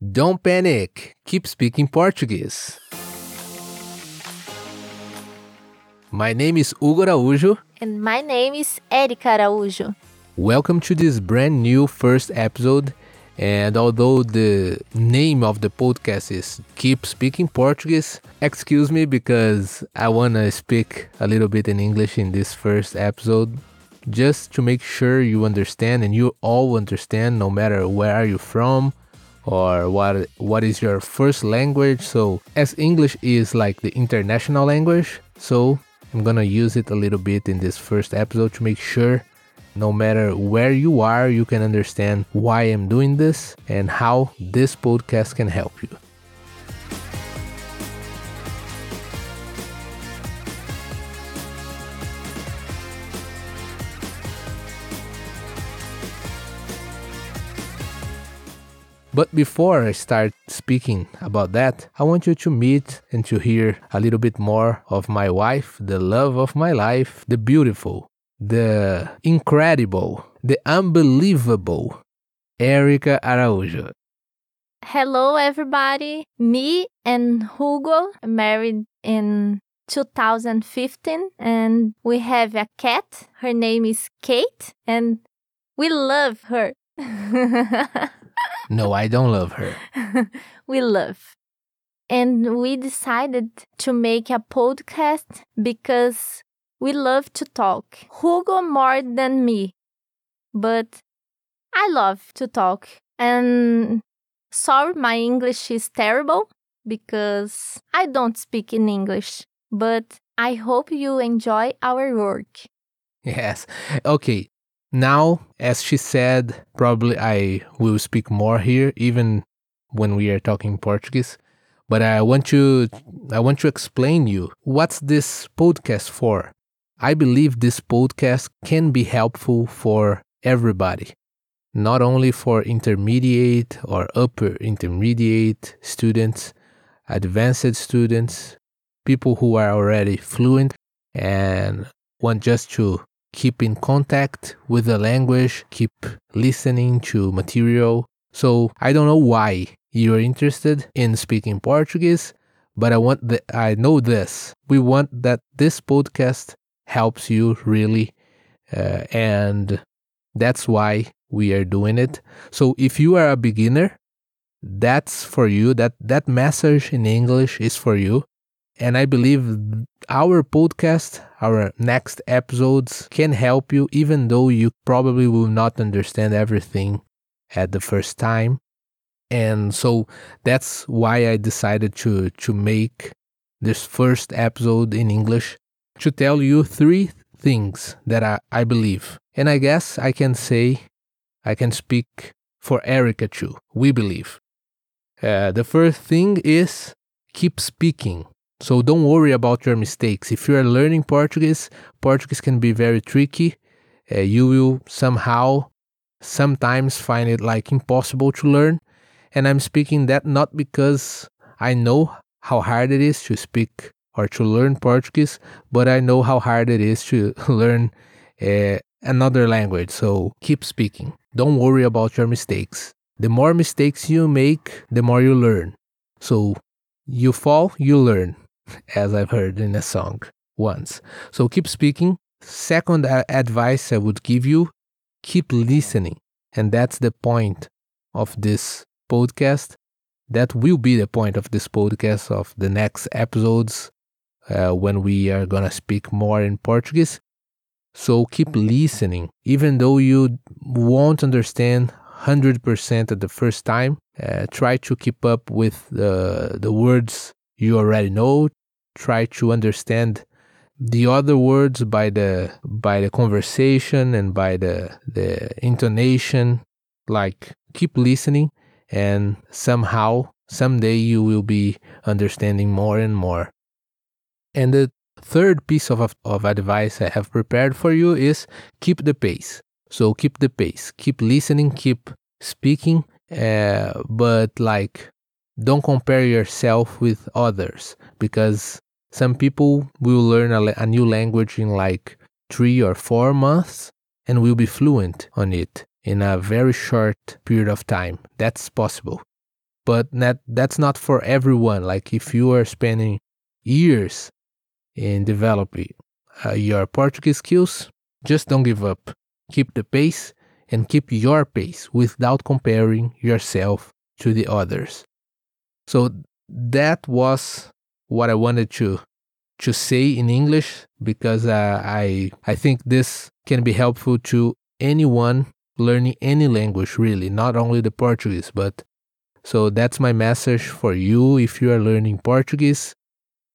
Don't panic, keep speaking Portuguese. My name is Hugo Araújo. And my name is Erica Araújo. Welcome to this brand new first episode. And although the name of the podcast is Keep Speaking Portuguese, excuse me because I want to speak a little bit in English in this first episode just to make sure you understand and you all understand no matter where are you from or what what is your first language. So as English is like the international language, so I'm to use it a little bit in this first episode to make sure no matter where you are, you can understand why I'm doing this and how this podcast can help you. But before I start speaking about that, I want you to meet and to hear a little bit more of my wife, the love of my life, the beautiful, the incredible, the unbelievable Erica Araújo. Hello, everybody. Me and Hugo married in 2015, and we have a cat. Her name is Kate, and we love her. No, I don't love her. we love. And we decided to make a podcast because we love to talk. Hugo more than me, but I love to talk. And sorry, my English is terrible because I don't speak in English, but I hope you enjoy our work. Yes. Okay. Now, as she said, probably I will speak more here, even when we are talking Portuguese. But I want to I want to explain you what's this podcast for. I believe this podcast can be helpful for everybody, not only for intermediate or upper intermediate students, advanced students, people who are already fluent and want just to keep in contact with the language, keep listening to material. So I don't know why you're interested in speaking Portuguese, but I want that I know this. We want that this podcast helps you really, uh, and that's why we are doing it. So if you are a beginner, that's for you. That that message in English is for you. And I believe our podcast, our next episodes can help you, even though you probably will not understand everything at the first time. And so that's why I decided to, to make this first episode in English to tell you three things that I, I believe. And I guess I can say, I can speak for Erica too. We believe. Uh, the first thing is keep speaking so don't worry about your mistakes. If you are learning Portuguese, Portuguese can be very tricky. Uh, you will somehow, sometimes find it like impossible to learn. And I'm speaking that not because I know how hard it is to speak or to learn Portuguese, but I know how hard it is to learn uh, another language. So keep speaking. Don't worry about your mistakes. The more mistakes you make, the more you learn. So you fall, you learn as I've heard in a song once. So keep speaking. Second advice I would give you keep listening. And that's the point of this podcast. That will be the point of this podcast of the next episodes uh, when we are going to speak more in Portuguese. So keep listening. Even though you won't understand 100% at the first time, uh, try to keep up with the, the words you already know try to understand the other words by the by the conversation and by the the intonation. Like keep listening and somehow someday you will be understanding more and more. And the third piece of, of advice i have prepared for you is keep the pace. So keep the pace. Keep listening keep speaking uh, but like don't compare yourself with others because some people will learn a, a, new language in like three or four months and will be fluent on it in a very short period of time. That's possible. but that that's not for everyone. Like if you are spending years in developing uh, your Portuguese skills, just don't give up. Keep the pace and keep your pace without comparing yourself to the others. So that was what I wanted to to say in English because uh, I I think this can be helpful to anyone learning any language really, not only the Portuguese, but so that's my message for you if you are learning Portuguese,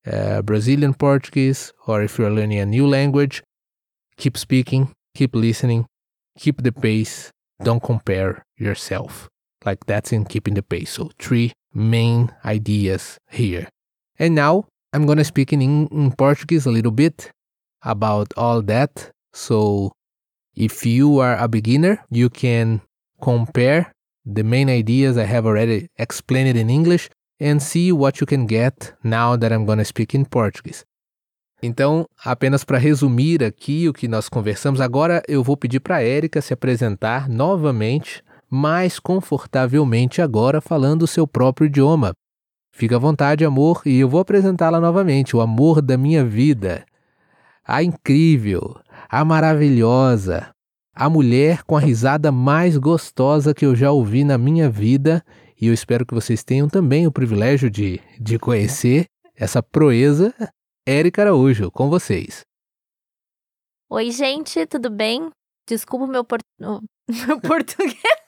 uh, Brazilian Portuguese, or if you are learning a new language, keep speaking, keep listening, keep the pace, don't compare yourself. Like that's in keeping the pace. So, three main ideas here. And now I'm to speak in, in Portuguese a little bit about all that. So, if you are a beginner, you can compare the main ideas I have already explained in English and see what you can get now that I'm to speak in Portuguese. Então, apenas para resumir aqui o que nós conversamos, agora eu vou pedir para a Érica se apresentar novamente, mais confortavelmente agora falando o seu próprio idioma. Fica à vontade, amor, e eu vou apresentá-la novamente, o amor da minha vida. A incrível, a maravilhosa, a mulher com a risada mais gostosa que eu já ouvi na minha vida, e eu espero que vocês tenham também o privilégio de, de conhecer essa proeza, Érica Araújo, com vocês. Oi, gente, tudo bem? Desculpa o meu, por... meu português.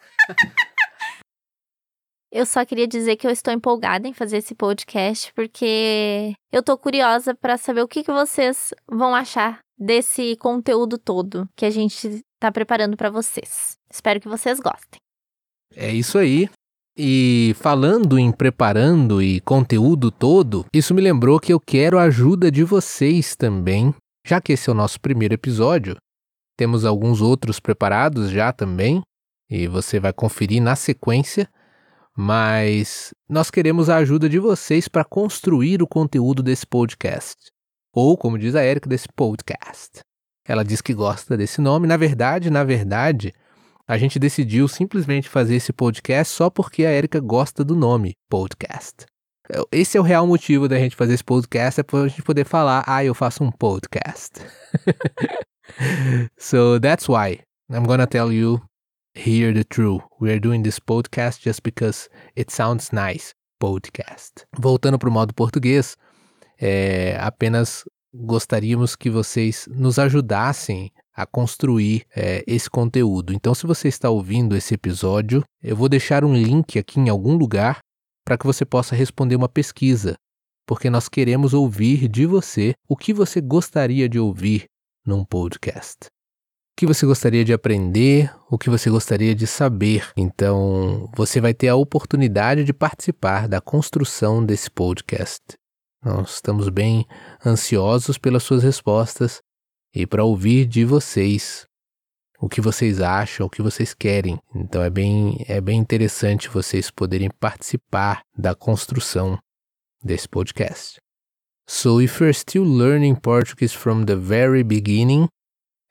Eu só queria dizer que eu estou empolgada em fazer esse podcast porque eu tô curiosa para saber o que, que vocês vão achar desse conteúdo todo que a gente tá preparando para vocês. Espero que vocês gostem. É isso aí. E falando em preparando e conteúdo todo, isso me lembrou que eu quero a ajuda de vocês também, já que esse é o nosso primeiro episódio. Temos alguns outros preparados já também, e você vai conferir na sequência. Mas nós queremos a ajuda de vocês para construir o conteúdo desse podcast. Ou, como diz a Erika, desse podcast. Ela diz que gosta desse nome. Na verdade, na verdade, a gente decidiu simplesmente fazer esse podcast só porque a Erika gosta do nome podcast. Esse é o real motivo da gente fazer esse podcast, é para a gente poder falar, ah, eu faço um podcast. so that's why I'm gonna tell you hear the truth. We are doing this podcast just because it sounds nice. Podcast. Voltando para o modo português, é, apenas gostaríamos que vocês nos ajudassem a construir é, esse conteúdo. Então, se você está ouvindo esse episódio, eu vou deixar um link aqui em algum lugar para que você possa responder uma pesquisa, porque nós queremos ouvir de você o que você gostaria de ouvir num podcast que você gostaria de aprender, o que você gostaria de saber. Então, você vai ter a oportunidade de participar da construção desse podcast. Nós estamos bem ansiosos pelas suas respostas e para ouvir de vocês o que vocês acham, o que vocês querem. Então é bem é bem interessante vocês poderem participar da construção desse podcast. So if you're still learning Portuguese from the very beginning,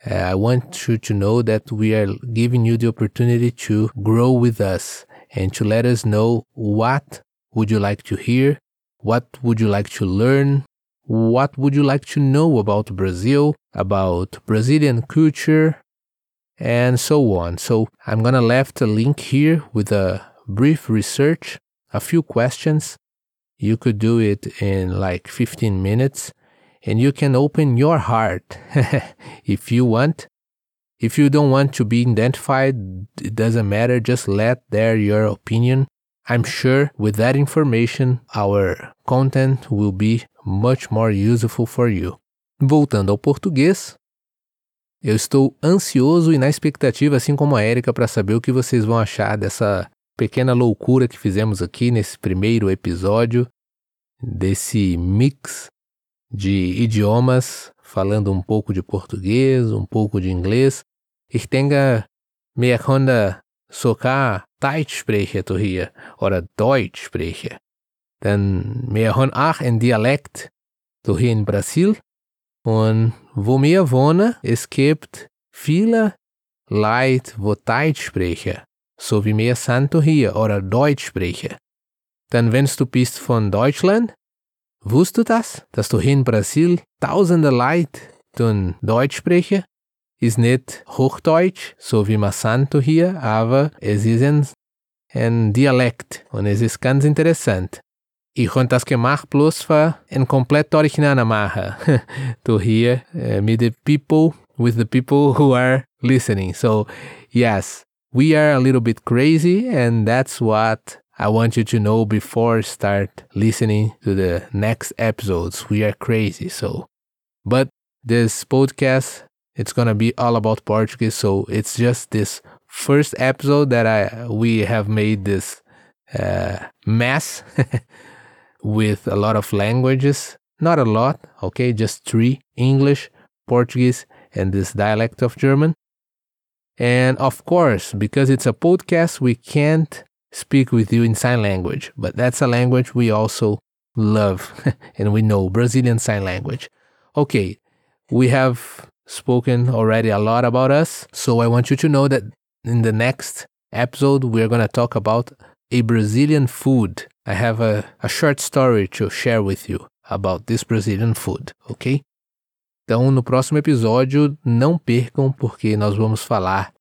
Uh, I want you to know that we are giving you the opportunity to grow with us and to let us know what would you like to hear, what would you like to learn, what would you like to know about Brazil, about Brazilian culture, and so on. So I'm gonna left a link here with a brief research, a few questions. You could do it in like 15 minutes and you can open your heart if you want. If you don't want to be identified, it doesn't matter, just let there your opinion. I'm sure with that information, our content will be much more useful for you. Voltando ao português, eu estou ansioso e na expectativa, assim como a Érica, para saber o que vocês vão achar dessa pequena loucura que fizemos aqui nesse primeiro episódio, desse mix de idiomas, falando um pouco de português, um pouco de inglês. Ich denke, wir können sogar Deutsch sprechen hier oder Deutsch sprechen. Denn wir haben auch ein Dialekt hier in Brasil. Und wo wir wohnen, es gibt viele Leute, wo Deutsch sprechen, so wie wir sind hier oder Deutsch sprechen. Dann wennst du bist von Deutschland, wusst du das, dass du hier in Brasil tausende Leute tun Deutsch sprechen? Ist nicht Hochdeutsch, so wie Massanto hier, aber es ist ein, ein Dialekt und es ist ganz interessant. Ich habe das gemacht bloß für ein komplett original machen. to hear uh, meet the people with the people who are listening. So, yes, we are a little bit crazy and that's what I want you to know before start listening to the next episodes. We are crazy. So, but this podcast it's going to be all about Portuguese. So, it's just this first episode that I we have made this uh, mess with a lot of languages. Not a lot, okay, just three English, Portuguese, and this dialect of German. And of course, because it's a podcast, we can't speak with you in sign language, but that's a language we also love and we know Brazilian Sign Language. Okay, we have spoken already a lot about us, so I want you to know that in the next episode, we're going to talk about a Brazilian food. I have a, a short story to share with you about this Brazilian food, ok? Então, no próximo episódio, não percam, porque nós vamos falar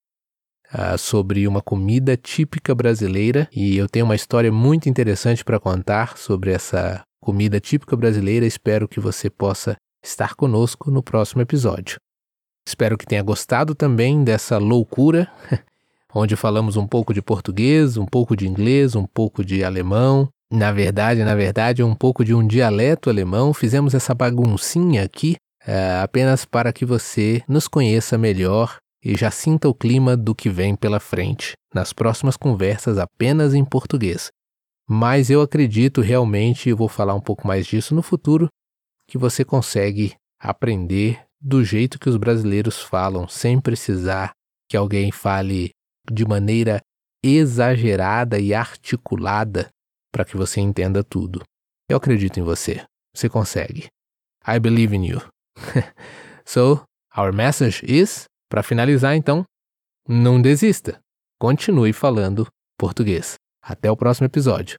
uh, sobre uma comida típica brasileira e eu tenho uma história muito interessante para contar sobre essa comida típica brasileira. Espero que você possa estar conosco no próximo episódio. Espero que tenha gostado também dessa loucura onde falamos um pouco de português, um pouco de inglês, um pouco de alemão. Na verdade, na verdade, um pouco de um dialeto alemão. Fizemos essa baguncinha aqui é, apenas para que você nos conheça melhor e já sinta o clima do que vem pela frente nas próximas conversas apenas em português. Mas eu acredito realmente, e vou falar um pouco mais disso no futuro, que você consegue aprender do jeito que os brasileiros falam, sem precisar que alguém fale de maneira exagerada e articulada para que você entenda tudo. Eu acredito em você. Você consegue. I believe in you. so, our message is, para finalizar então, não desista. Continue falando português. Até o próximo episódio.